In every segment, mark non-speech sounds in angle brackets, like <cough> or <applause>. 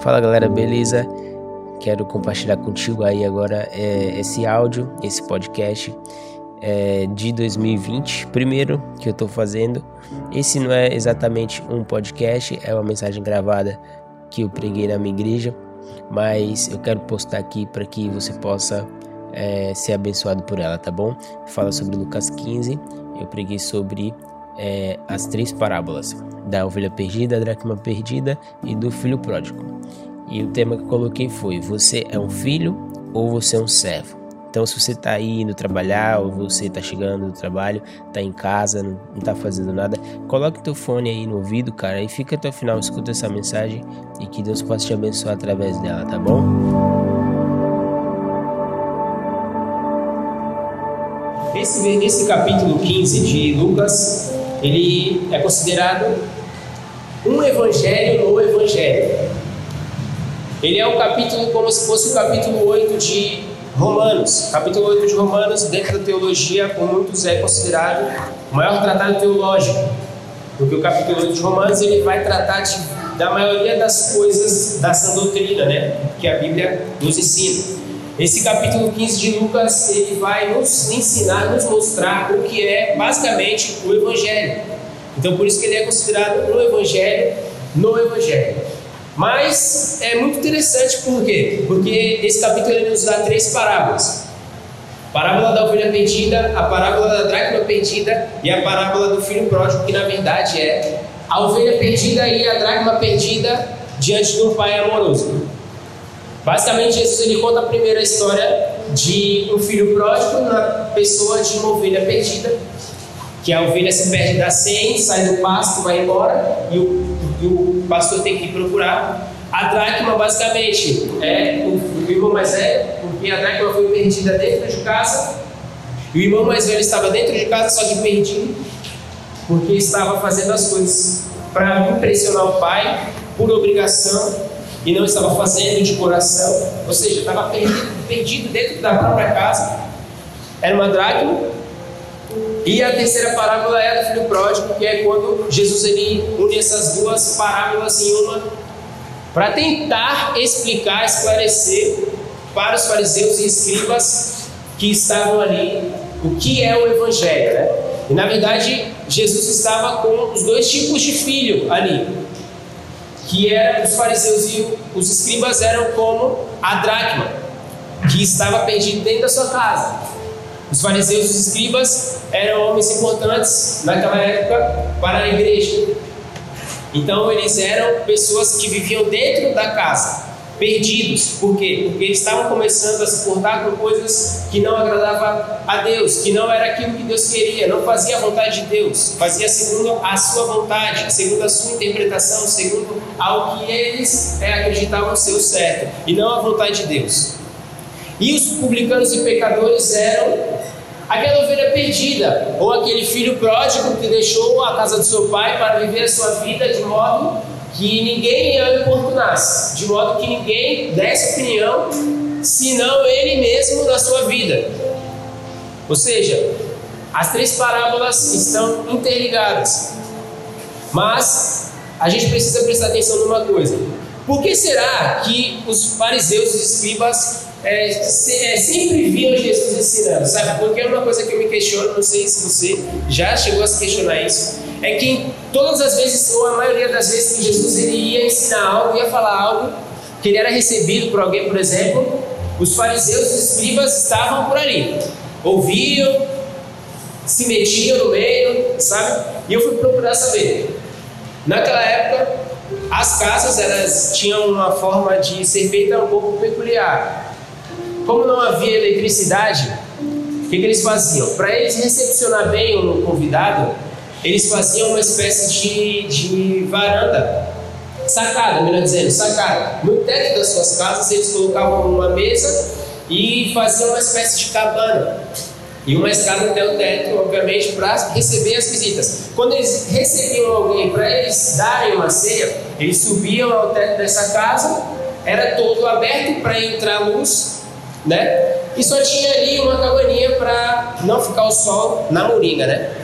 Fala galera, beleza? Quero compartilhar contigo aí agora é, esse áudio, esse podcast é, de 2020. Primeiro que eu tô fazendo. Esse não é exatamente um podcast, é uma mensagem gravada que eu preguei na minha igreja, mas eu quero postar aqui para que você possa é, ser abençoado por ela, tá bom? Fala sobre Lucas 15. Eu preguei sobre é, as três parábolas da ovelha perdida, da dracma perdida e do filho pródigo. E o tema que eu coloquei foi: Você é um filho ou você é um servo? Então, se você está indo trabalhar ou você está chegando do trabalho, está em casa, não, está fazendo nada, coloque teu fone aí no ouvido, cara, e fica até o final, escuta essa mensagem e que Deus possa te abençoar através dela, tá bom? Esse, esse capítulo 15 de Lucas ele é considerado um evangelho no evangelho. Ele é um capítulo como se fosse o capítulo 8 de Romanos. Capítulo 8 de Romanos, dentro da teologia, por muitos é considerado o maior tratado teológico. Porque o capítulo 8 de Romanos ele vai tratar de, da maioria das coisas da sã doutrina, né? Que a Bíblia nos ensina. Esse capítulo 15 de Lucas, ele vai nos ensinar, nos mostrar o que é basicamente o Evangelho. Então, por isso que ele é considerado no Evangelho, no Evangelho. Mas é muito interessante, por quê? Porque esse capítulo ele nos dá três parábolas. A parábola da ovelha perdida, a parábola da dracma perdida e a parábola do filho pródigo, que na verdade é a ovelha perdida e a dracma perdida diante de um pai amoroso. Basicamente, Jesus ele conta a primeira história de um filho pródigo na pessoa de uma ovelha perdida, que a ovelha se perde da senha, sai do pasto, vai embora e o, e o pastor tem que procurar. A dracma, basicamente, é o, o irmão mais velho, porque a dracma foi perdida dentro de casa, e o irmão mais velho estava dentro de casa, só que perdido, porque estava fazendo as coisas para impressionar o pai, por obrigação, e não estava fazendo de coração, ou seja, estava perdido, perdido dentro da própria casa. Era uma dracma. E a terceira parábola é a do filho pródigo, que é quando Jesus ele une essas duas parábolas em uma para tentar explicar, esclarecer para os fariseus e escribas que estavam ali o que é o evangelho, né? E na verdade, Jesus estava com os dois tipos de filho ali que era os fariseus e os escribas eram como a dracma, que estava perdido dentro da sua casa. Os fariseus e os escribas eram homens importantes naquela época para a igreja. Então eles eram pessoas que viviam dentro da casa perdidos. Por quê? Porque eles estavam começando a se portar com coisas que não agradavam a Deus, que não era aquilo que Deus queria, não fazia a vontade de Deus, fazia segundo a sua vontade, segundo a sua interpretação, segundo ao que eles é, acreditavam ser o certo, e não a vontade de Deus. E os publicanos e pecadores eram aquela ovelha perdida, ou aquele filho pródigo que deixou a casa do seu pai para viver a sua vida de modo que ninguém o importunasse, de modo que ninguém desse opinião, senão ele mesmo na sua vida. Ou seja, as três parábolas estão interligadas. Mas a gente precisa prestar atenção numa coisa. Por que será que os fariseus e os escribas é, se, é, sempre viam Jesus ensinando? Sabe? Porque é uma coisa que eu me questiono, não sei se você já chegou a se questionar isso é que todas as vezes, ou a maioria das vezes que Jesus ele ia ensinar algo, ia falar algo, que ele era recebido por alguém, por exemplo, os fariseus e os escribas estavam por ali, ouviam, se metiam no meio, sabe? E eu fui procurar saber. Naquela época, as casas elas tinham uma forma de ser feita um pouco peculiar. Como não havia eletricidade, o que, que eles faziam? Para eles recepcionar bem o convidado, eles faziam uma espécie de, de varanda, sacada, melhor dizendo, sacada. No teto das suas casas, eles colocavam uma mesa e faziam uma espécie de cabana. E uma escada até o teto, obviamente, para receber as visitas. Quando eles recebiam alguém para eles darem uma ceia, eles subiam ao teto dessa casa, era todo aberto para entrar luz, né? E só tinha ali uma cabaninha para não ficar o sol na moringa, né?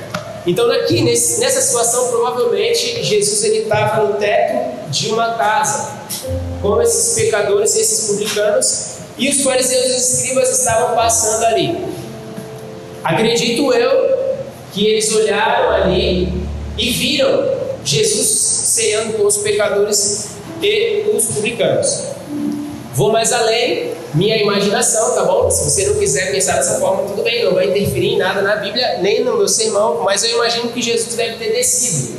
Então aqui nessa situação provavelmente Jesus estava no teto de uma casa, como esses pecadores e esses publicanos, e os fariseus e os escribas estavam passando ali. Acredito eu que eles olharam ali e viram Jesus ceando com os pecadores e os publicanos. Vou mais além, minha imaginação, tá bom? Se você não quiser pensar dessa forma, tudo bem, não vai interferir em nada na Bíblia, nem no meu sermão, mas eu imagino que Jesus deve ter descido.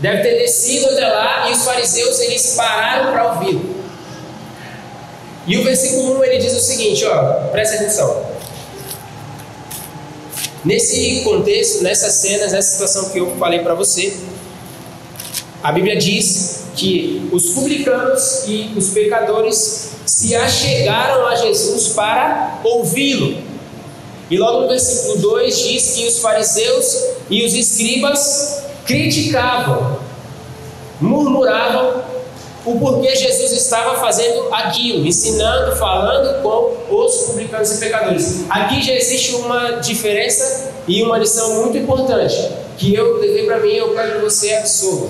Deve ter descido até lá e os fariseus eles pararam para ouvir. E o versículo 1 ele diz o seguinte, ó, presta atenção. Nesse contexto, nessas cenas, nessa situação que eu falei para você, a Bíblia diz que os publicanos e os pecadores se achegaram a Jesus para ouvi-lo. E logo no versículo 2 diz que os fariseus e os escribas criticavam, murmuravam o porquê Jesus estava fazendo aquilo, ensinando, falando com os publicanos e pecadores. Aqui já existe uma diferença e uma lição muito importante que eu levei para mim e eu quero que você absorva.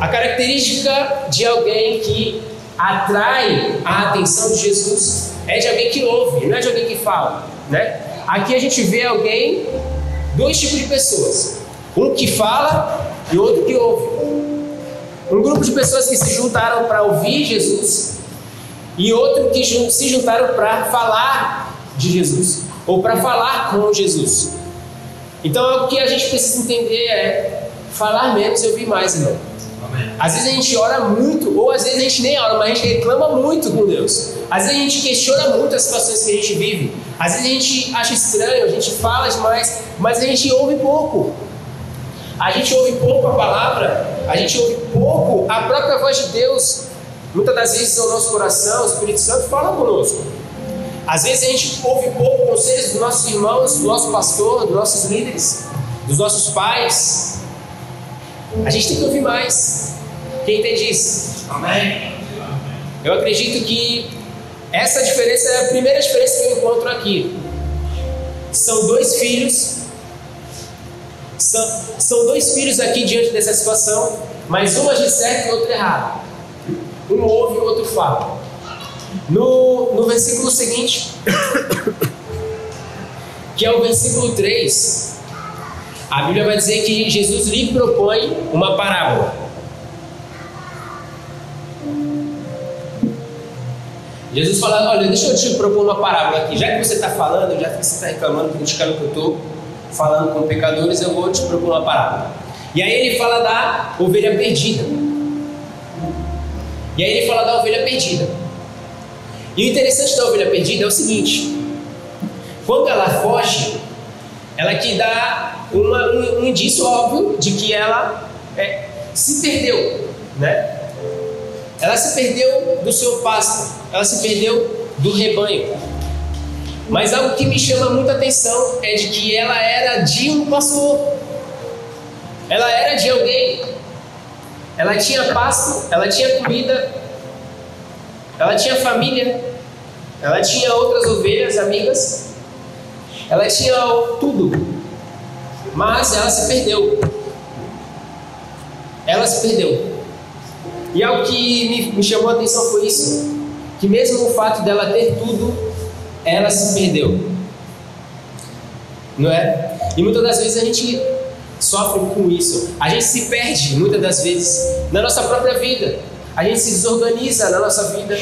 A característica de alguém que atrai a atenção de Jesus é de alguém que ouve, não é de alguém que fala, né? Aqui a gente vê alguém, dois tipos de pessoas, um que fala e outro que ouve. Um grupo de pessoas que se juntaram para ouvir Jesus e outro que se juntaram para falar de Jesus ou para falar com Jesus. Então o que a gente precisa entender é falar menos e ouvir mais, irmão. Às vezes a gente ora muito, ou às vezes a gente nem ora, mas a gente reclama muito com Deus. Às vezes a gente questiona muito as situações que a gente vive. Às vezes a gente acha estranho, a gente fala demais, mas a gente ouve pouco. A gente ouve pouco a palavra, a gente ouve pouco a própria voz de Deus. Muitas das vezes o nosso coração, o Espírito Santo fala conosco. Às vezes a gente ouve pouco conselhos dos nossos irmãos, do nosso pastor, dos nossos líderes, dos nossos pais. A gente tem que ouvir mais. Quem entende isso? Amém. Eu acredito que essa diferença é a primeira diferença que eu encontro aqui. São dois filhos são, são dois filhos aqui diante dessa situação, mas um age certo e outro errado. Um ouve e o outro fala. No, no versículo seguinte, <coughs> que é o versículo 3, a Bíblia vai dizer que Jesus lhe propõe uma parábola. Jesus fala: Olha, deixa eu te propor uma parábola aqui. Já que você está falando, já que você está reclamando, criticando que eu estou, falando com pecadores, eu vou te propor uma parábola. E aí ele fala da ovelha perdida. E aí ele fala da ovelha perdida. E o interessante da ovelha perdida é o seguinte: quando ela foge, ela que dá uma, um, um, indício óbvio de que ela é, se perdeu, né? Ela se perdeu do seu pasto, ela se perdeu do rebanho. Mas algo que me chama muita atenção é de que ela era de um pastor. Ela era de alguém. Ela tinha pasto, ela tinha comida, ela tinha família, ela tinha outras ovelhas, amigas, ela tinha tudo. Mas ela se perdeu. Ela se perdeu. E algo que me, chamou a atenção foi isso: que mesmo o fato dela ter tudo, ela se perdeu. Não é? E muitas das vezes a gente sofre com isso. A gente se perde muitas das vezes na nossa própria vida. A gente se desorganiza na nossa vida.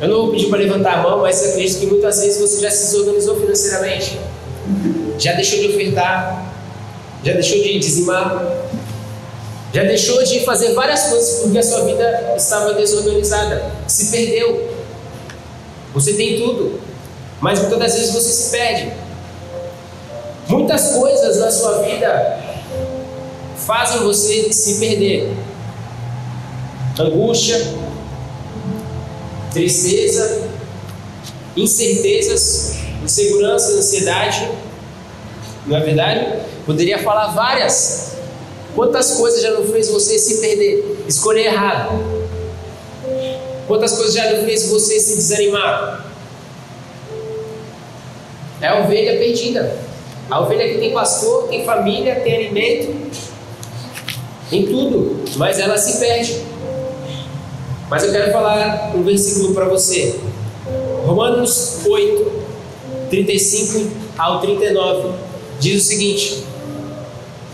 Eu não vou pedir para levantar a mão, mas acredito que muitas vezes você já se desorganizou financeiramente. Já deixou de ofertar. Já deixou de dizimar. Já deixou de fazer várias coisas porque a sua vida estava desorganizada. Se perdeu. Você tem tudo, mas muitas das vezes você se perde. Muitas coisas na sua vida fazem você se perder. Angústia, tristeza, incertezas, insegurança, ansiedade. Não é verdade? Poderia falar várias. Quantas coisas já não fez você se perder, escolher errado? Quantas coisas já não fez você se desanimar? É a ovelha perdida. A ovelha que tem pastor, tem família, tem alimento, em tudo, mas ela se perde. Mas eu quero falar um versículo para você. Romanos 8, 35 ao 39 diz o seguinte: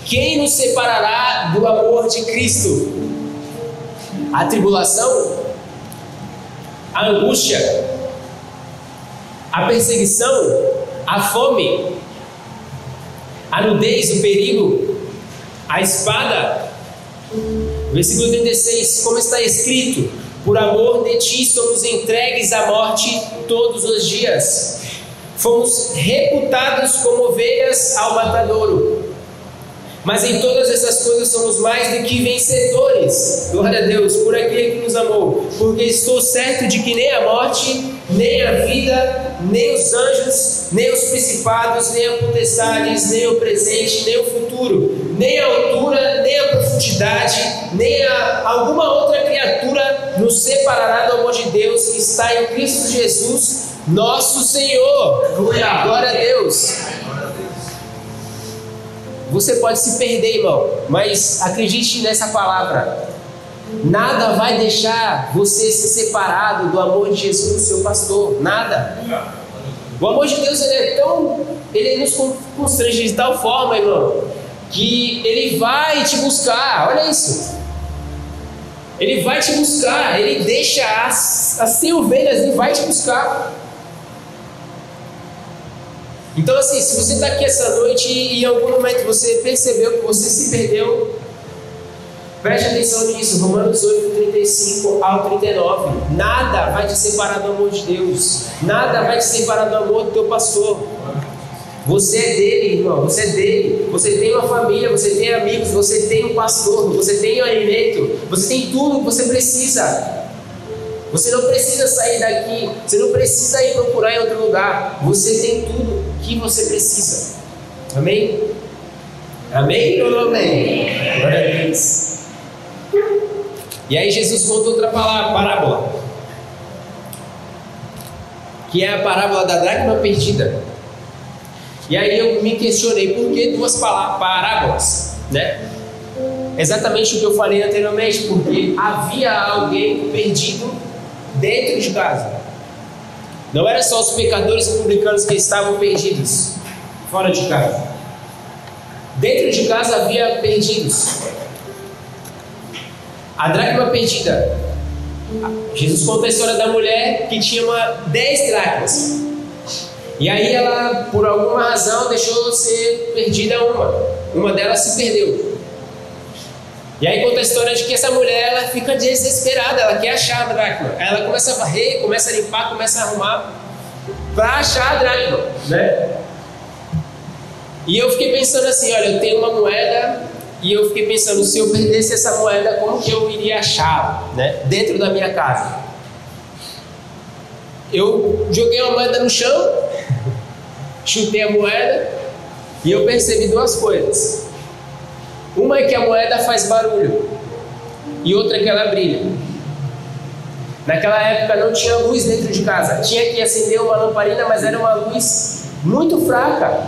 Quem nos separará do amor de Cristo? A tribulação? A angústia? A perseguição? A fome? A nudez? O perigo? A espada? Versículo 36, como está escrito: Por amor de ti somos entregues à morte todos os dias. Fomos reputados como ovelhas ao matadouro. Mas em todas essas coisas somos mais do que vencedores. Glória a Deus, por aquele que nos amou. Porque estou certo de que nem a morte, nem a vida, nem os anjos, nem os principados, nem a potestades, nem o presente, nem o futuro, nem a altura, nem a profundidade, nem a alguma outra criatura nos separará do amor de Deus que está em Cristo Jesus, nosso Senhor. Glória a Deus. Você pode se perder, irmão, mas acredite nessa palavra. Nada vai deixar você ser separado do amor de Jesus, seu pastor. Nada. O amor de Deus ele é tão. Ele nos constrange de tal forma, irmão, que ele vai te buscar. Olha isso. Ele vai te buscar. Ele deixa as, as 100 ovelhas e vai te buscar. Então, assim, se você está aqui essa noite e em algum momento você percebeu que você se perdeu, preste atenção nisso. Romanos 8, 35 ao 39. Nada vai te separar do amor de Deus. Nada vai te separar do amor do teu pastor. Você é dele, irmão. Você é dele. Você tem uma família, você tem amigos, você tem um pastor, você tem um alimento, você tem tudo que você precisa. Você não precisa sair daqui, você não precisa ir procurar em outro lugar. Você tem tudo que você precisa. Amém? Amém ou não amém? Glória a Deus. E aí Jesus conta outra palavra, parábola. Que é a parábola da dracma perdida. E aí eu me questionei por que duas parábolas, né? Exatamente o que eu falei anteriormente, porque havia alguém perdido dentro de casa. Não eram só os pecadores publicanos que estavam perdidos fora de casa. Dentro de casa havia perdidos. A dracma perdida. Jesus conta a história da mulher que tinha uma 10 dracmas. E aí ela, por alguma razão, deixou ser perdida uma. Uma delas se perdeu. E aí conta a história de que essa mulher ela fica desesperada, ela quer achar a dracma. Ela começa a varrer, começa a limpar, começa a arrumar para achar a dracma, né? E eu fiquei pensando assim, olha, eu tenho uma moeda e eu fiquei pensando se eu perdesse essa moeda, como que eu iria achar, né? Dentro da minha casa. Eu joguei uma moeda no chão, <laughs> chutei a moeda e eu percebi duas coisas. Uma é que a moeda faz barulho e outra é que ela brilha. Naquela época não tinha luz dentro de casa, tinha que acender uma lamparina, mas era uma luz muito fraca.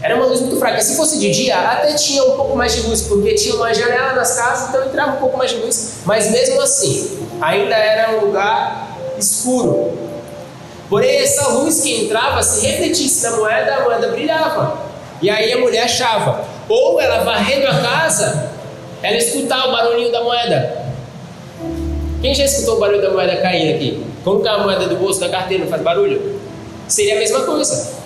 Era uma luz muito fraca. Se fosse de dia, até tinha um pouco mais de luz, porque tinha uma janela nas casas, então entrava um pouco mais de luz. Mas mesmo assim, ainda era um lugar escuro. Porém, essa luz que entrava, se refletisse na moeda, a moeda brilhava. E aí a mulher achava, ou ela varrendo a casa, ela escutava o barulhinho da moeda. Quem já escutou o barulho da moeda caindo aqui? Que a moeda do bolso da carteira não faz barulho? Seria a mesma coisa.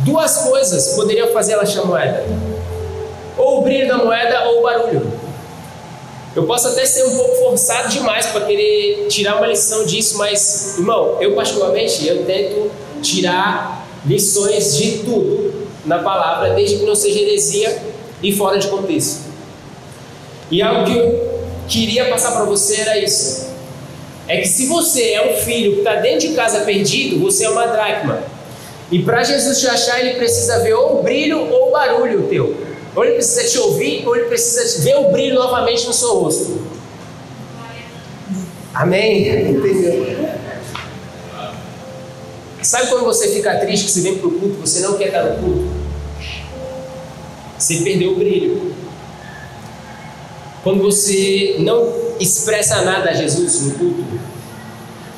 Duas coisas poderiam fazer ela achar moeda: ou o brilho da moeda ou o barulho. Eu posso até ser um pouco forçado demais para querer tirar uma lição disso, mas, irmão, eu particularmente eu tento tirar lições de tudo na palavra, desde que não seja heresia e fora de contexto. E algo que eu queria passar para você era isso. É que se você é um filho que está dentro de casa perdido, você é uma dracma. E para Jesus te achar, ele precisa ver ou o brilho ou o barulho teu. Ou ele precisa te ouvir, ou ele precisa ver o brilho novamente no seu rosto. Amém? Entendeu? Sabe quando você fica triste que você vem para o culto, você não quer estar no culto? Você perdeu o brilho. Quando você não expressa nada a Jesus no culto,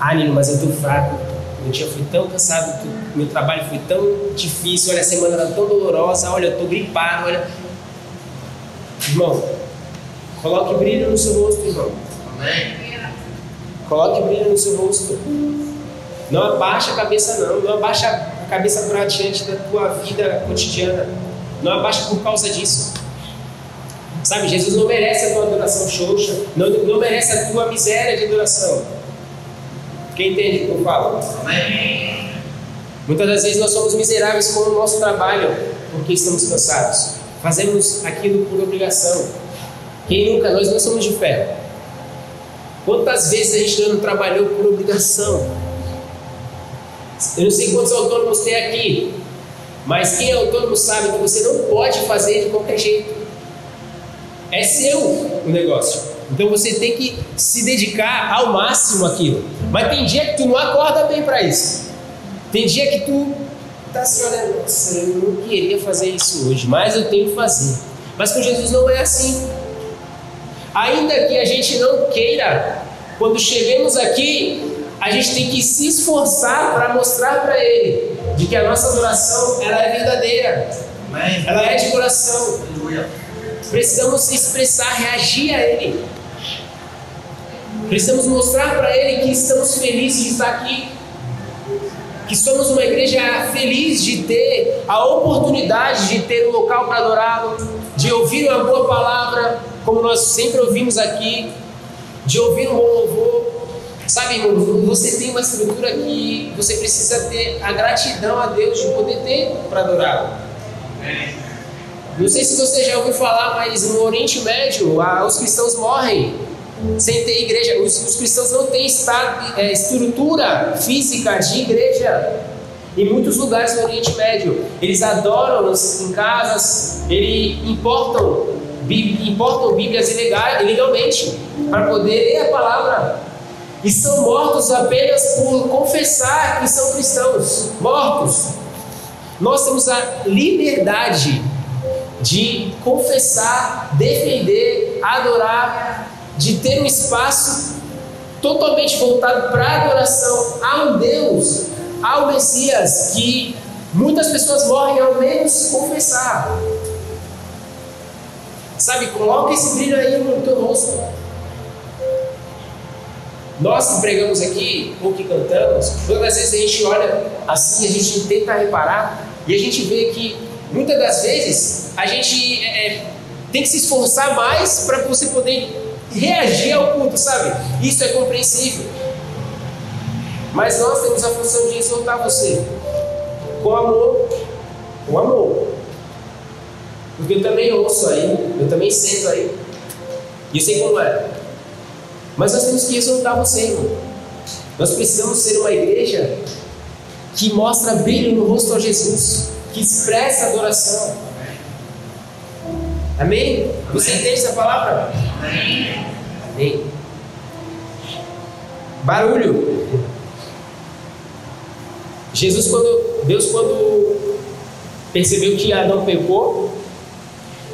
ah, Nino, mas eu estou fraco. Meu dia foi tão cansado, meu trabalho foi tão difícil, olha, a semana está tão dolorosa, olha, eu estou gripado, olha. Irmão, coloque brilho no seu rosto, irmão. Amém. Coloque brilho no seu rosto. Não abaixa a cabeça, não. Não abaixa a cabeça para diante da tua vida cotidiana. Não abaixa por causa disso. Sabe, Jesus não merece a tua adoração xoxa. Não, não merece a tua miséria de adoração. Quem entende o que eu falo? Amém. Muitas das vezes nós somos miseráveis com o nosso trabalho porque estamos cansados. Fazemos aquilo por obrigação. Quem nunca? Nós não somos de ferro. Quantas vezes a gente não trabalhou por obrigação? Eu não sei quantos autônomos tem aqui, mas quem é autônomo sabe que você não pode fazer de qualquer jeito. É seu o negócio. Então você tem que se dedicar ao máximo aquilo. Mas tem dia que tu não acorda bem para isso. Tem dia que tu tá assim, olha, nossa, eu não queria fazer isso hoje, mas eu tenho que fazer. Mas com Jesus não é assim. Ainda que a gente não queira, quando chegamos aqui, a gente tem que se esforçar para mostrar para Ele de que a nossa adoração ela é verdadeira, ela é de coração. Precisamos expressar, reagir a Ele. Precisamos mostrar para Ele que estamos felizes de estar aqui, que somos uma igreja feliz de ter a oportunidade de ter um local para adorá-lo, de ouvir uma boa palavra, como nós sempre ouvimos aqui, de ouvir um bom louvor. Sabe, você tem uma estrutura que você precisa ter a gratidão a Deus de poder ter para adorá-lo. Não sei se você já ouviu falar, mas no Oriente Médio os cristãos morrem sem ter igreja. Os, os cristãos não têm estado, é, estrutura física de igreja. Em muitos lugares do Oriente Médio, eles adoram em casas, eles importam, importam Bíblias ilegalmente para poder ler a palavra. E são mortos apenas por confessar que são cristãos. Mortos. Nós temos a liberdade de confessar, defender, adorar, de ter um espaço totalmente voltado para a adoração ao Deus, ao Messias, que muitas pessoas morrem ao menos confessar. Sabe, coloca esse brilho aí no teu rosto. Nós que pregamos aqui, ou que cantamos, todas as vezes a gente olha assim, a gente tenta reparar e a gente vê que muitas das vezes a gente é, é tem que se esforçar mais para você poder reagir ao culto, sabe? Isso é compreensível. Mas nós temos a função de exortar você com amor, com amor. Porque eu também ouço aí, eu também sento aí. E eu sei como é. Mas nós temos que exortar você, irmão. Nós precisamos ser uma igreja que mostra brilho no rosto a Jesus, que expressa adoração. Amém? Você entende essa palavra? Amém. Amém. Barulho. Jesus, quando Deus, quando percebeu que Adão pecou,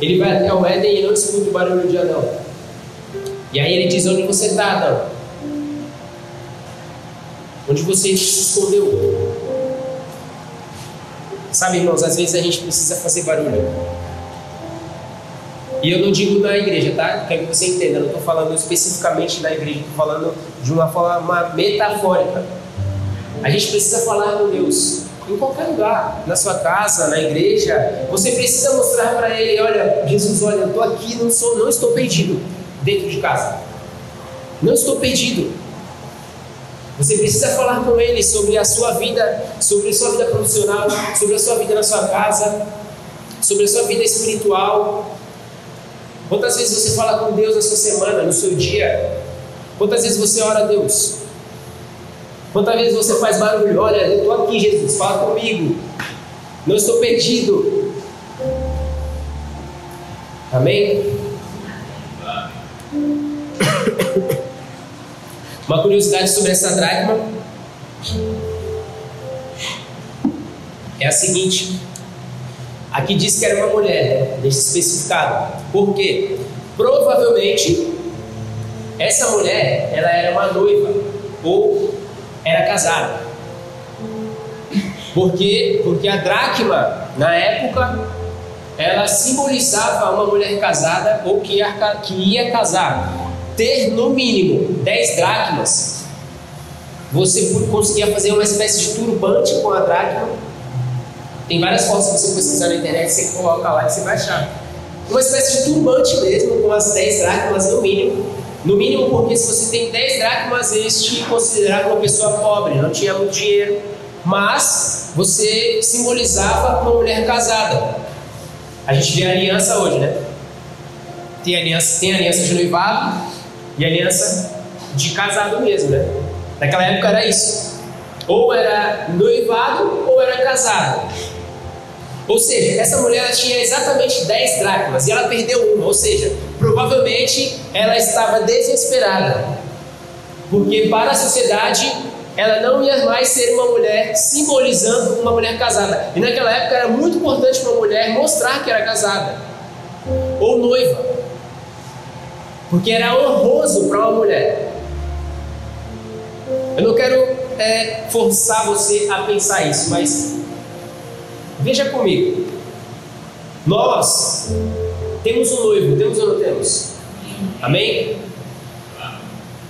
ele vai até o Éden e não escuta o barulho de Adão. E aí ele diz: Onde você está, Adão? Onde você se escondeu? Sabe, irmãos, às vezes a gente precisa fazer barulho. E eu não digo na igreja, tá? Quero que você entenda, eu não estou falando especificamente da igreja, estou falando de uma forma metafórica. A gente precisa falar com Deus em qualquer lugar, na sua casa, na igreja. Você precisa mostrar para Ele: olha, Jesus, olha, eu estou aqui, não, sou, não estou perdido dentro de casa. Não estou perdido. Você precisa falar com ele sobre a sua vida, sobre a sua vida profissional, sobre a sua vida na sua casa, sobre a sua vida espiritual. Quantas vezes você fala com Deus na sua semana, no seu dia? Quantas vezes você ora a Deus? Quantas vezes você faz barulho? Olha, eu estou aqui, Jesus, fala comigo. Não estou perdido. Amém? Uma curiosidade sobre essa dracma. é a seguinte: aqui diz que era uma mulher, né? deixa especificado. Por quê? Provavelmente essa mulher ela era uma noiva ou era casada. Por quê? Porque a dracma, na época, ela simbolizava uma mulher casada ou que ia, que ia casar. Ter no mínimo 10 dracmas, você conseguia fazer uma espécie de turbante com a dracma. Tem várias fotos que você precisar na internet, você coloca lá e você vai achar. Uma espécie de turbante mesmo, com as 10 dracmas no mínimo. No mínimo porque se você tem 10 dracmas, eles te consideravam uma pessoa pobre, não tinha muito dinheiro. Mas você simbolizava uma mulher casada. A gente vê a aliança hoje, né? Tem aliança, tem aliança de noivado e aliança de casado mesmo, né? Naquela época era isso. Ou era noivado ou era casado. Ou seja, essa mulher tinha exatamente 10 dracmas e ela perdeu uma. Ou seja, provavelmente ela estava desesperada. Porque para a sociedade ela não ia mais ser uma mulher simbolizando uma mulher casada. E naquela época era muito importante para uma mulher mostrar que era casada ou noiva. Porque era honroso para uma mulher. Eu não quero é, forçar você a pensar isso, mas veja comigo. Nós temos um noivo, temos ou não temos? Amém?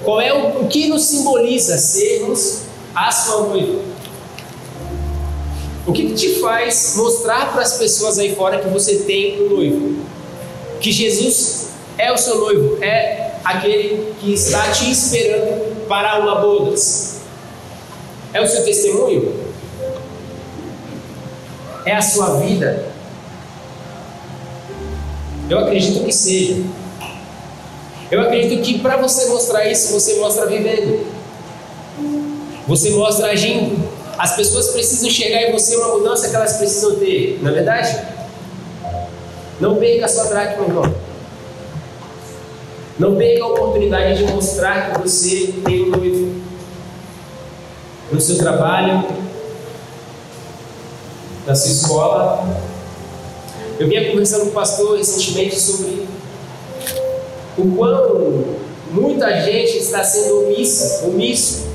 Qual é o, o que nos simboliza sermos a sua noiva? O que, te faz mostrar para as pessoas aí fora que você tem um noivo? Que Jesus é o seu noivo, é aquele que está te esperando para uma bodas? É o seu testemunho? É a sua vida? Eu acredito que seja. Eu acredito que para você mostrar isso, você mostra vivendo. Você mostra agindo. As pessoas precisam chegar em você uma mudança que elas precisam ter, não é verdade? Não perca a sua dracma, irmão. Não perca a oportunidade de mostrar que você tem um noivo. No seu trabalho, na sua escola. Eu vinha conversando com o pastor recentemente sobre o quão muita gente está sendo omissa, omisso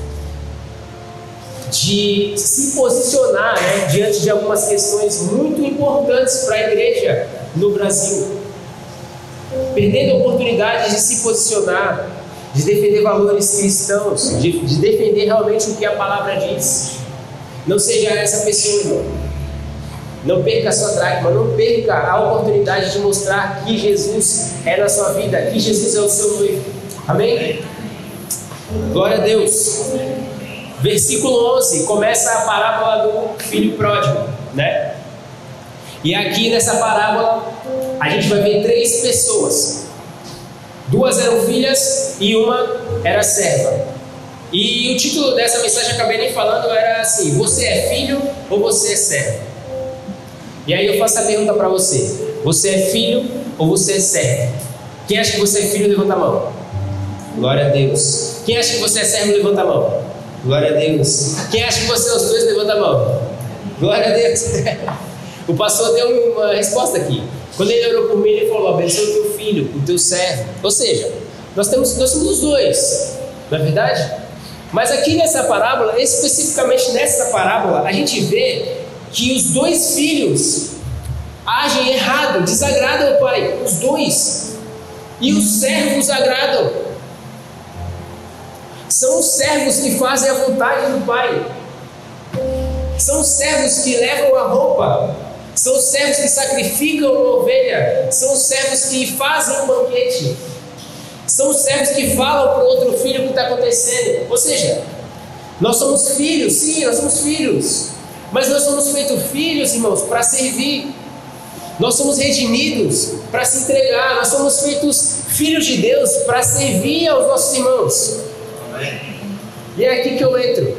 de se posicionar né, diante de algumas questões muito importantes para a igreja no Brasil perdendo a oportunidade de se posicionar, de defender valores cristãos, de, de defender realmente o que a palavra diz. Não seja essa pessoa, irmão. Não perca a sua dracma, não perca a oportunidade de mostrar que Jesus é na sua vida, que Jesus é o seu noivo. Amém? Glória a Deus. Versículo 11 começa a parábola do filho pródigo, né? E aqui nessa parábola a gente vai ver três pessoas. Duas eram filhas e uma era serva. E o título dessa mensagem, acabei nem falando, era assim: Você é filho ou você é servo? E aí eu faço a pergunta para você: Você é filho ou você é servo? Quem acha que você é filho, levanta a mão. Glória a Deus. Quem acha que você é servo, levanta a mão. Glória a Deus. Quem acha que você é os dois, levanta a mão. Glória a Deus. <laughs> o pastor deu uma resposta aqui. Quando ele orou por mim, ele falou: abençoa o teu filho, o teu servo. Ou seja, nós, temos, nós somos os dois, não é verdade? Mas aqui nessa parábola, especificamente nessa parábola, a gente vê que os dois filhos agem errado, desagradam o pai, os dois. E os servos agradam. São os servos que fazem a vontade do pai. São os servos que levam a roupa são os servos que sacrificam uma ovelha, são os servos que fazem um banquete, são os servos que falam para outro filho o que está acontecendo. Ou seja, nós somos filhos, sim, nós somos filhos, mas nós somos feitos filhos, irmãos, para servir. Nós somos redimidos para se entregar, nós somos feitos filhos de Deus para servir aos nossos irmãos. E é aqui que eu entro.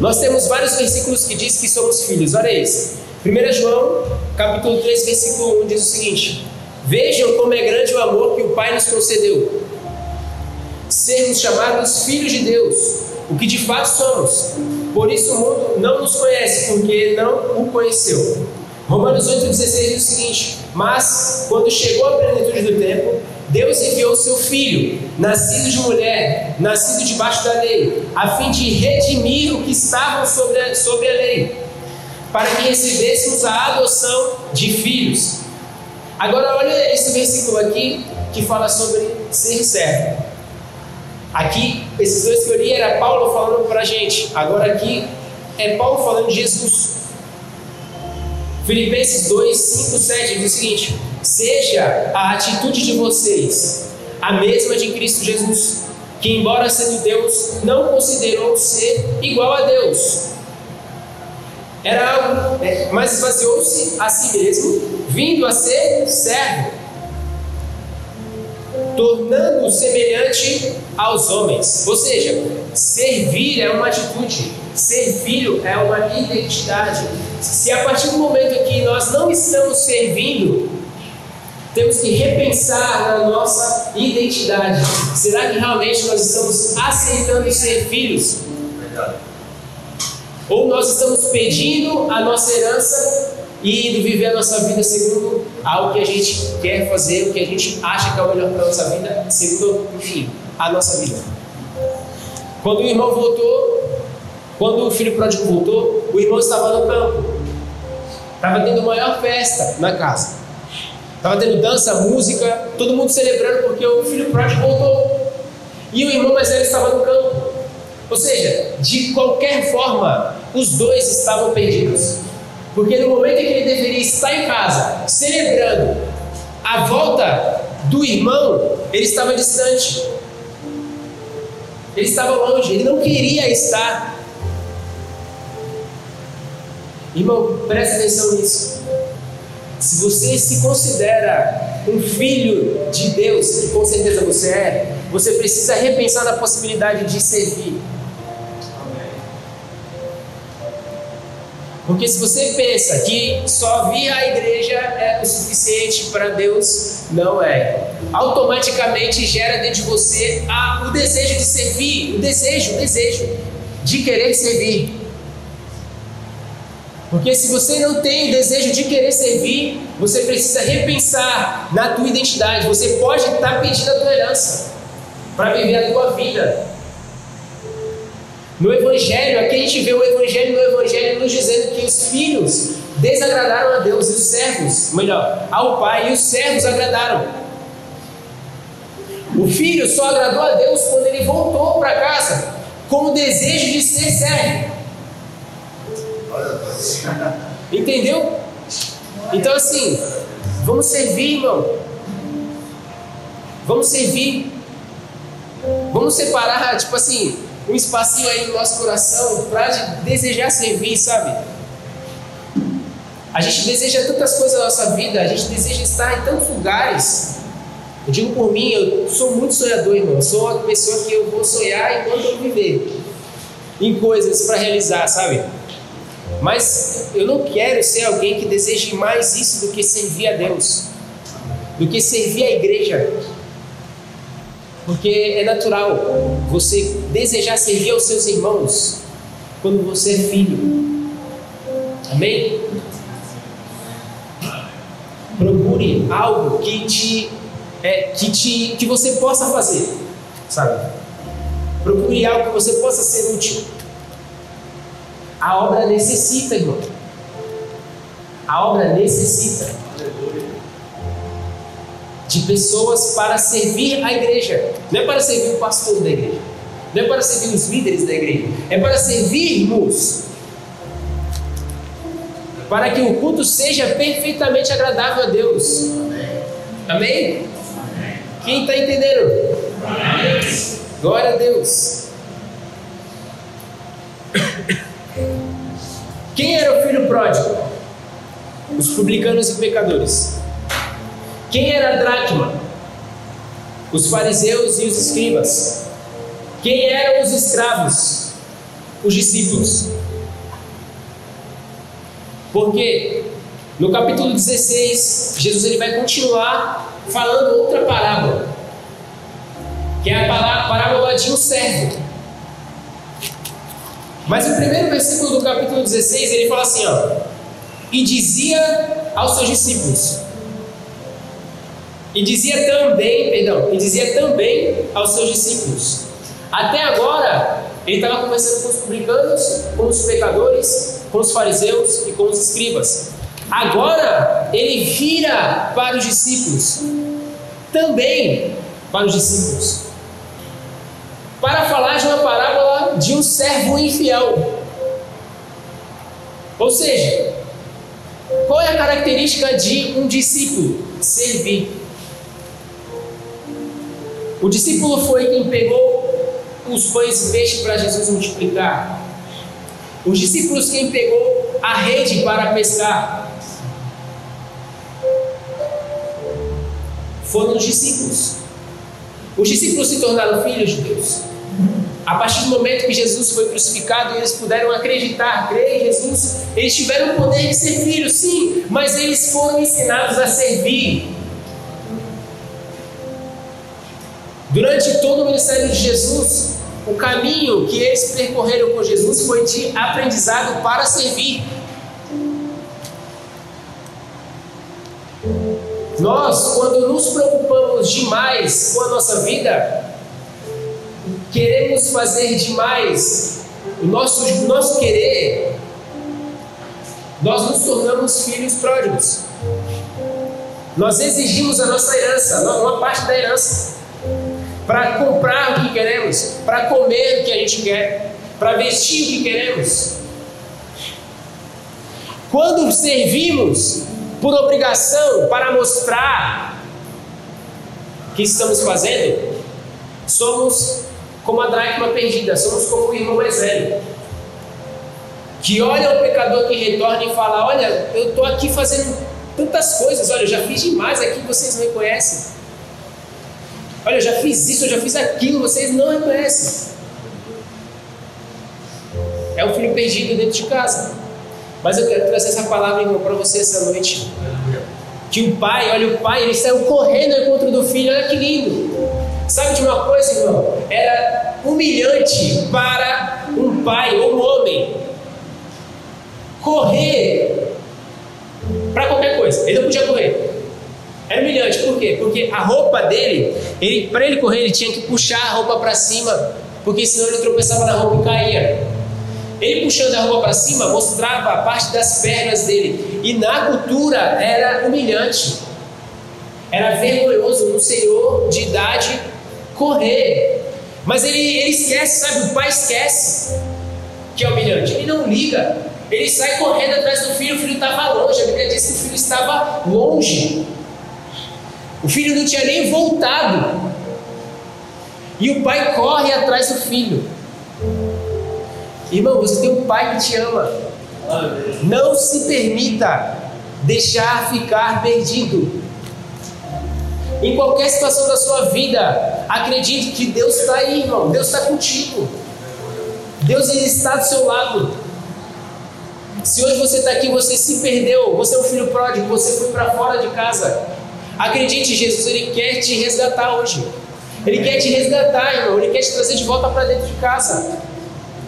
Nós temos vários versículos que diz que somos filhos, olha isso. 1 João, capítulo 3, versículo 1 diz o seguinte: Vejam como é grande o amor que o Pai nos concedeu. Sermos chamados filhos de Deus, o que de fato somos. Por isso o mundo não nos conhece, porque não o conheceu. Romanos 8,16 diz o seguinte: Mas quando chegou a plenitude do tempo, Deus enviou seu filho, nascido de mulher, nascido debaixo da lei, a fim de redimir o que estavam sobre a, sobre a lei, para que recebêssemos a adoção de filhos. Agora, olha esse versículo aqui que fala sobre ser servo. Aqui, esses dois que eu li era Paulo falando para a gente. Agora, aqui é Paulo falando de Jesus. Filipenses 2, 5, 7 diz o seguinte: Seja a atitude de vocês a mesma de Cristo Jesus, que, embora sendo Deus, não considerou ser igual a Deus. Era algo, né, mas esvaziou-se a si mesmo, vindo a ser servo, tornando-o semelhante aos homens. Ou seja, servir é uma atitude, ser filho é uma identidade. Se a partir do momento que nós não estamos servindo, temos que repensar na nossa identidade. Será que realmente nós estamos aceitando ser filhos? Ou nós estamos pedindo a nossa herança e indo viver a nossa vida segundo algo que a gente quer fazer, o que a gente acha que é o melhor para a nossa vida, segundo, enfim, a nossa vida. Quando o irmão voltou, quando o filho pródigo voltou, o irmão estava no campo. Estava tendo maior festa na casa. Estava tendo dança, música, todo mundo celebrando porque o filho pródigo voltou. E o irmão mais velho estava no campo. Ou seja, de qualquer forma, os dois estavam perdidos. Porque no momento em que ele deveria estar em casa, celebrando a volta do irmão, ele estava distante. Ele estava longe, ele não queria estar. Irmão, preste atenção nisso. Se você se considera um filho de Deus, que com certeza você é, você precisa repensar na possibilidade de servir. Porque se você pensa que só vir à igreja é o suficiente para Deus, não é. Automaticamente gera dentro de você a, o desejo de servir, o desejo, o desejo de querer servir. Porque se você não tem o desejo de querer servir, você precisa repensar na tua identidade. Você pode estar pedindo a tua herança para viver a tua vida. No Evangelho, aqui a gente vê o Evangelho no Evangelho nos dizendo que os filhos desagradaram a Deus e os servos, melhor, ao Pai, e os servos agradaram. O filho só agradou a Deus quando ele voltou para casa com o desejo de ser servo. Entendeu? Então, assim, vamos servir, irmão. Vamos servir. Vamos separar, tipo assim, um espacinho aí no nosso coração para desejar servir, sabe? A gente deseja tantas coisas na nossa vida, a gente deseja estar em tantos lugares. Eu digo por mim, eu sou muito sonhador, irmão. Eu sou uma pessoa que eu vou sonhar enquanto eu viver em coisas para realizar, sabe? Mas eu não quero ser alguém que deseje mais isso do que servir a Deus, do que servir a igreja. Porque é natural você desejar servir aos seus irmãos quando você é filho. Amém? Procure algo que te, é, que te que você possa fazer, sabe? Procure algo que você possa ser útil. A obra necessita, irmão. A obra necessita de pessoas para servir a igreja. Não é para servir o pastor da igreja. Não é para servir os líderes da igreja. É para servirmos. Para que o culto seja perfeitamente agradável a Deus. Amém? Quem está entendendo? Glória a Deus. Quem era o filho pródigo? Os publicanos e pecadores. Quem era dracma? Os fariseus e os escribas. Quem eram os escravos? Os discípulos. Porque no capítulo 16, Jesus ele vai continuar falando outra parábola, que é a parábola de um servo. Mas o primeiro versículo do capítulo 16, ele fala assim, ó. E dizia aos seus discípulos. E dizia também, perdão, e dizia também aos seus discípulos. Até agora, ele estava conversando com os publicanos, com os pecadores, com os fariseus e com os escribas. Agora, ele vira para os discípulos. Também para os discípulos. Para falar de uma parábola de um servo infiel. Ou seja, qual é a característica de um discípulo? Servir. O discípulo foi quem pegou os pães e peixes para Jesus multiplicar. Os discípulos quem pegou a rede para pescar. Foram os discípulos. Os discípulos se tornaram filhos de Deus. A partir do momento que Jesus foi crucificado, eles puderam acreditar, crer em Jesus, eles tiveram o poder de ser filhos, sim, mas eles foram ensinados a servir. Durante todo o ministério de Jesus, o caminho que eles percorreram com Jesus foi de aprendizado para servir. Nós, quando nos preocupamos demais com a nossa vida, queremos fazer demais o nosso, o nosso querer, nós nos tornamos filhos pródigos. Nós exigimos a nossa herança, uma parte da herança para comprar o que queremos, para comer o que a gente quer, para vestir o que queremos. Quando servimos por obrigação para mostrar que estamos fazendo, somos como a dracma perdida, somos como o irmão mais velho, que olha o pecador que retorna e fala: Olha, eu estou aqui fazendo tantas coisas, olha, eu já fiz demais aqui, vocês não me conhecem. Olha, eu já fiz isso, eu já fiz aquilo, vocês não reconhecem. É um filho perdido dentro de casa. Mas eu quero trazer essa palavra, irmão, para você essa noite. Que o pai, olha, o pai, ele saiu correndo ao encontro do filho, olha que lindo. Sabe de uma coisa, irmão? Era humilhante para um pai ou um homem correr para qualquer coisa. Ele não podia correr. Era humilhante, por quê? Porque a roupa dele, ele, para ele correr, ele tinha que puxar a roupa para cima, porque senão ele tropeçava na roupa e caía. Ele puxando a roupa para cima mostrava a parte das pernas dele, e na cultura era humilhante, era vergonhoso um senhor de idade correr. Mas ele, ele esquece, sabe? O pai esquece que é humilhante, ele não liga. Ele sai correndo atrás do filho, o filho estava longe. A Bíblia diz que o filho estava longe. O filho não tinha nem voltado. E o pai corre atrás do filho. Irmão, você tem um pai que te ama. Não se permita deixar ficar perdido. Em qualquer situação da sua vida, acredite que Deus está aí, irmão. Deus está contigo. Deus está do seu lado. Se hoje você está aqui, você se perdeu, você é um filho pródigo, você foi para fora de casa. Acredite, Jesus ele quer te resgatar hoje. Ele quer te resgatar, irmão. Ele quer te trazer de volta para dentro de casa.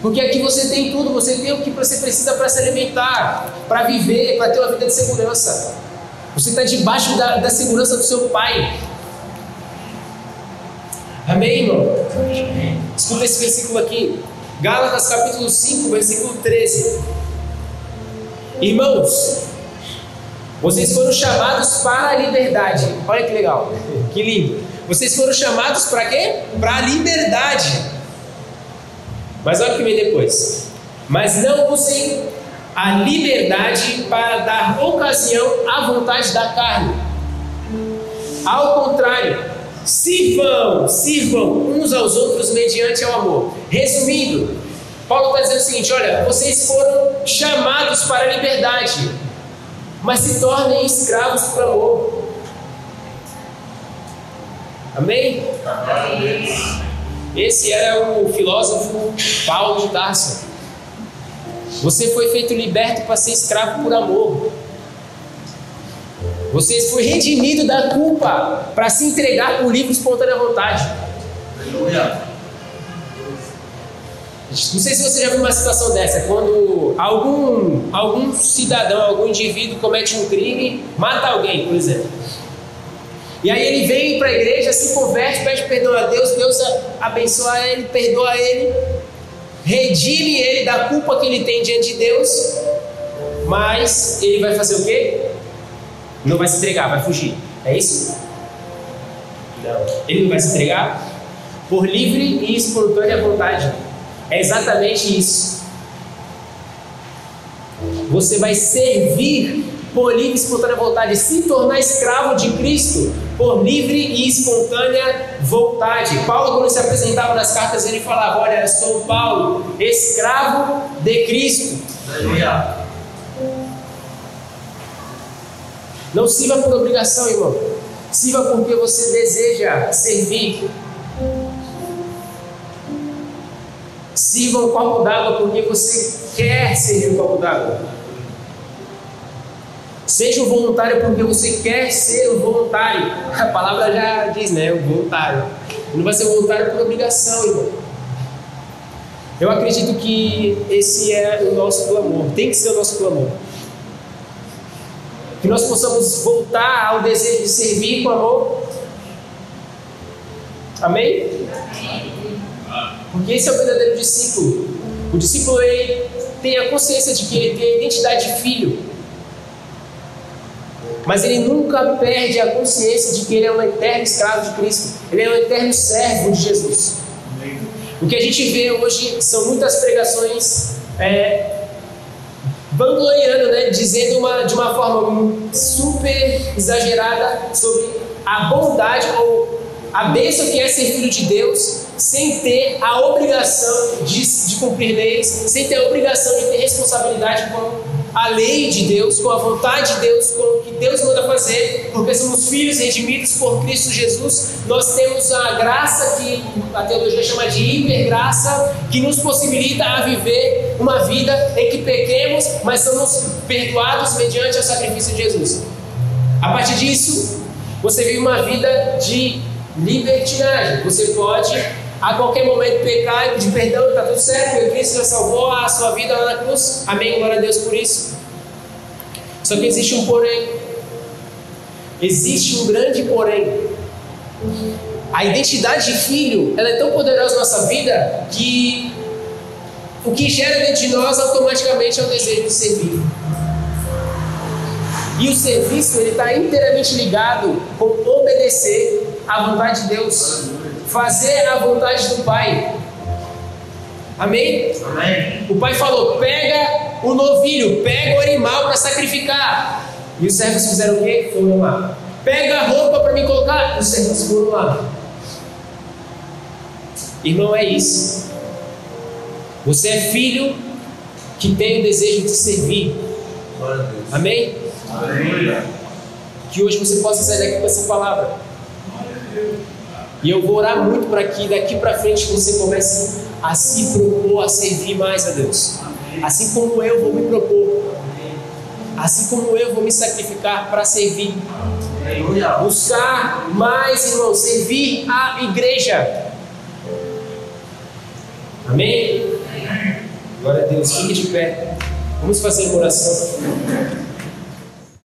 Porque aqui você tem tudo, você tem o que você precisa para se alimentar, para viver, para ter uma vida de segurança. Você está debaixo da, da segurança do seu pai. Amém, irmão? Escuta esse versículo aqui. Gálatas capítulo 5, versículo 13. Irmãos, vocês foram chamados para a liberdade. Olha que legal, que lindo. Vocês foram chamados para quê? Para a liberdade. Mas olha o que vem depois. Mas não usem a liberdade para dar ocasião à vontade da carne. Ao contrário, sirvam, sirvam uns aos outros mediante o amor. Resumindo, Paulo está dizendo o seguinte: olha, vocês foram chamados para a liberdade mas se tornem escravos por amor. Amém? Amém? Esse era o filósofo Paulo de Tarso. Você foi feito liberto para ser escravo por amor. Você foi redimido da culpa para se entregar por livre e espontânea vontade. Aleluia. Não sei se você já viu uma situação dessa, quando algum, algum cidadão, algum indivíduo comete um crime, mata alguém, por exemplo. E aí ele vem para a igreja, se converte, pede perdão a Deus, Deus abençoa ele, perdoa ele, redime ele da culpa que ele tem diante de Deus, mas ele vai fazer o quê? Não vai se entregar, vai fugir. É isso? Não. Ele não vai se entregar? Por livre e espontânea vontade. É exatamente isso. Você vai servir por livre e espontânea vontade, se tornar escravo de Cristo por livre e espontânea vontade. Paulo, quando se apresentava nas cartas, ele falava: Olha, sou Paulo, escravo de Cristo. Não sirva por obrigação, irmão. Sirva porque você deseja servir. Sirva um copo d'água porque você quer servir um copo d'água. Seja um voluntário porque você quer ser um voluntário. A palavra já diz, né? O voluntário. Não vai ser voluntário por obrigação, irmão. Eu acredito que esse é o nosso clamor. Tem que ser o nosso clamor. Que nós possamos voltar ao desejo de servir com amor. Amém? Porque esse é o verdadeiro discípulo. O discípulo ele tem a consciência de que ele tem a identidade de filho. Mas ele nunca perde a consciência de que ele é um eterno escravo de Cristo. Ele é um eterno servo de Jesus. O que a gente vê hoje são muitas pregações é, vangloriando, né, dizendo uma, de uma forma super exagerada sobre a bondade ou a bênção que é ser filho de Deus, sem ter a obrigação de, de cumprir leis, sem ter a obrigação de ter responsabilidade com a lei de Deus, com a vontade de Deus, com o que Deus manda fazer, porque somos filhos redimidos por Cristo Jesus. Nós temos a graça que a teologia chama de hipergraça, que nos possibilita a viver uma vida em que pequemos, mas somos perdoados mediante o sacrifício de Jesus. A partir disso, você vive uma vida de libertinagem. Você pode a qualquer momento pecar e pedir perdão, está tudo certo, porque Cristo já salvou a sua vida lá na cruz. Amém, glória a Deus por isso. Só que existe um porém. Existe um grande porém. A identidade de filho ela é tão poderosa na nossa vida que o que gera dentro de nós automaticamente é o desejo de servir. E o serviço ele está inteiramente ligado com obedecer à vontade de Deus fazer a vontade do Pai. Amém? Amém? O pai falou: pega o novilho, pega o animal para sacrificar. E os servos fizeram o quê? Foram lá. Pega a roupa para me colocar. Os servos foram lá. Irmão, é isso. Você é filho que tem o desejo de servir. Amém? Amém? Que hoje você possa sair daqui com essa palavra. E eu vou orar muito para que daqui para frente você comece a se propor a servir mais a Deus. Assim como eu vou me propor. Assim como eu vou me sacrificar para servir. Buscar mais, irmão, servir a igreja. Amém? Glória a Deus. Fique de pé. Vamos fazer uma oração.